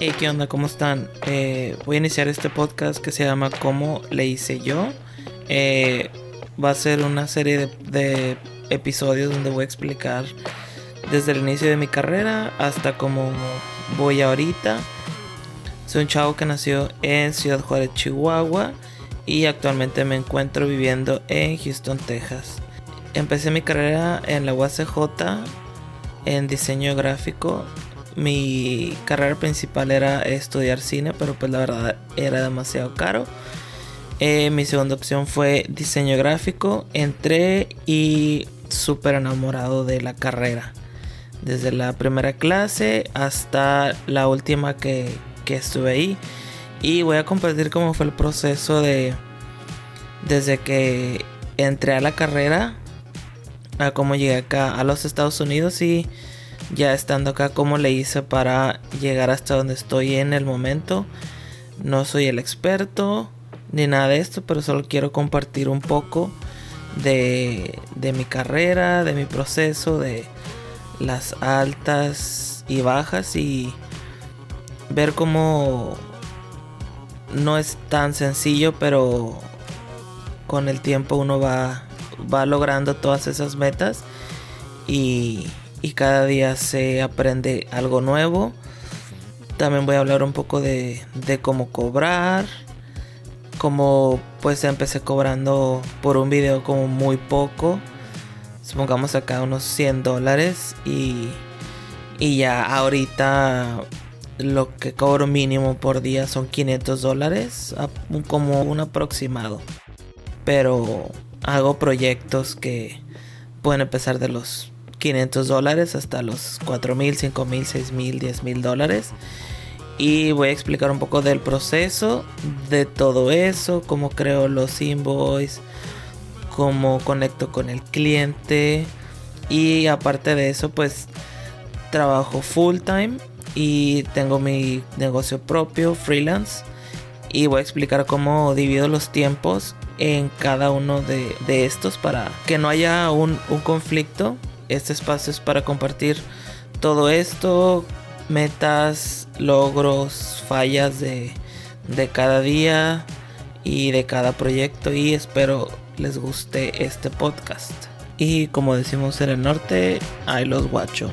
Hey, ¿qué onda? ¿Cómo están? Eh, voy a iniciar este podcast que se llama ¿Cómo le hice yo? Eh, va a ser una serie de, de, episodios donde voy a explicar desde el inicio de mi carrera hasta cómo voy ahorita. Soy un chavo que nació en Ciudad Juárez, Chihuahua y actualmente me encuentro viviendo en Houston, Texas. Empecé mi carrera en la UACJ en diseño gráfico mi carrera principal era estudiar cine, pero pues la verdad era demasiado caro. Eh, mi segunda opción fue diseño gráfico. Entré y súper enamorado de la carrera. Desde la primera clase hasta la última que, que estuve ahí. Y voy a compartir cómo fue el proceso de... Desde que entré a la carrera a cómo llegué acá a los Estados Unidos y ya estando acá cómo le hice para llegar hasta donde estoy en el momento. No soy el experto ni nada de esto, pero solo quiero compartir un poco de, mi carrera, de mi proceso, de las altas y bajas y ver cómo no es tan sencillo, pero con el tiempo uno va, va logrando todas esas metas y, y cada día se aprende algo nuevo. También voy a hablar un poco de, de cómo cobrar. Como pues empecé cobrando por un video como muy poco. Supongamos acá unos 100 dólares. Y, y ya ahorita lo que cobro mínimo por día son 500 dólares. Como un aproximado. Pero hago proyectos que pueden empezar de los 500 dólares hasta los 4 mil, 5 mil, 6 mil, 10 mil dólares. Y voy a explicar un poco del proceso de todo eso, cómo creo los invoices, cómo conecto con el cliente. Y aparte de eso, pues trabajo full time y tengo mi negocio propio, freelance. Y voy a explicar cómo divido los tiempos en cada uno de, de estos para que no haya un, un conflicto este espacio es para compartir todo esto, metas, logros, fallas de, de cada día y de cada proyecto y espero les guste este podcast. Y como decimos en el norte, ahí los guacho.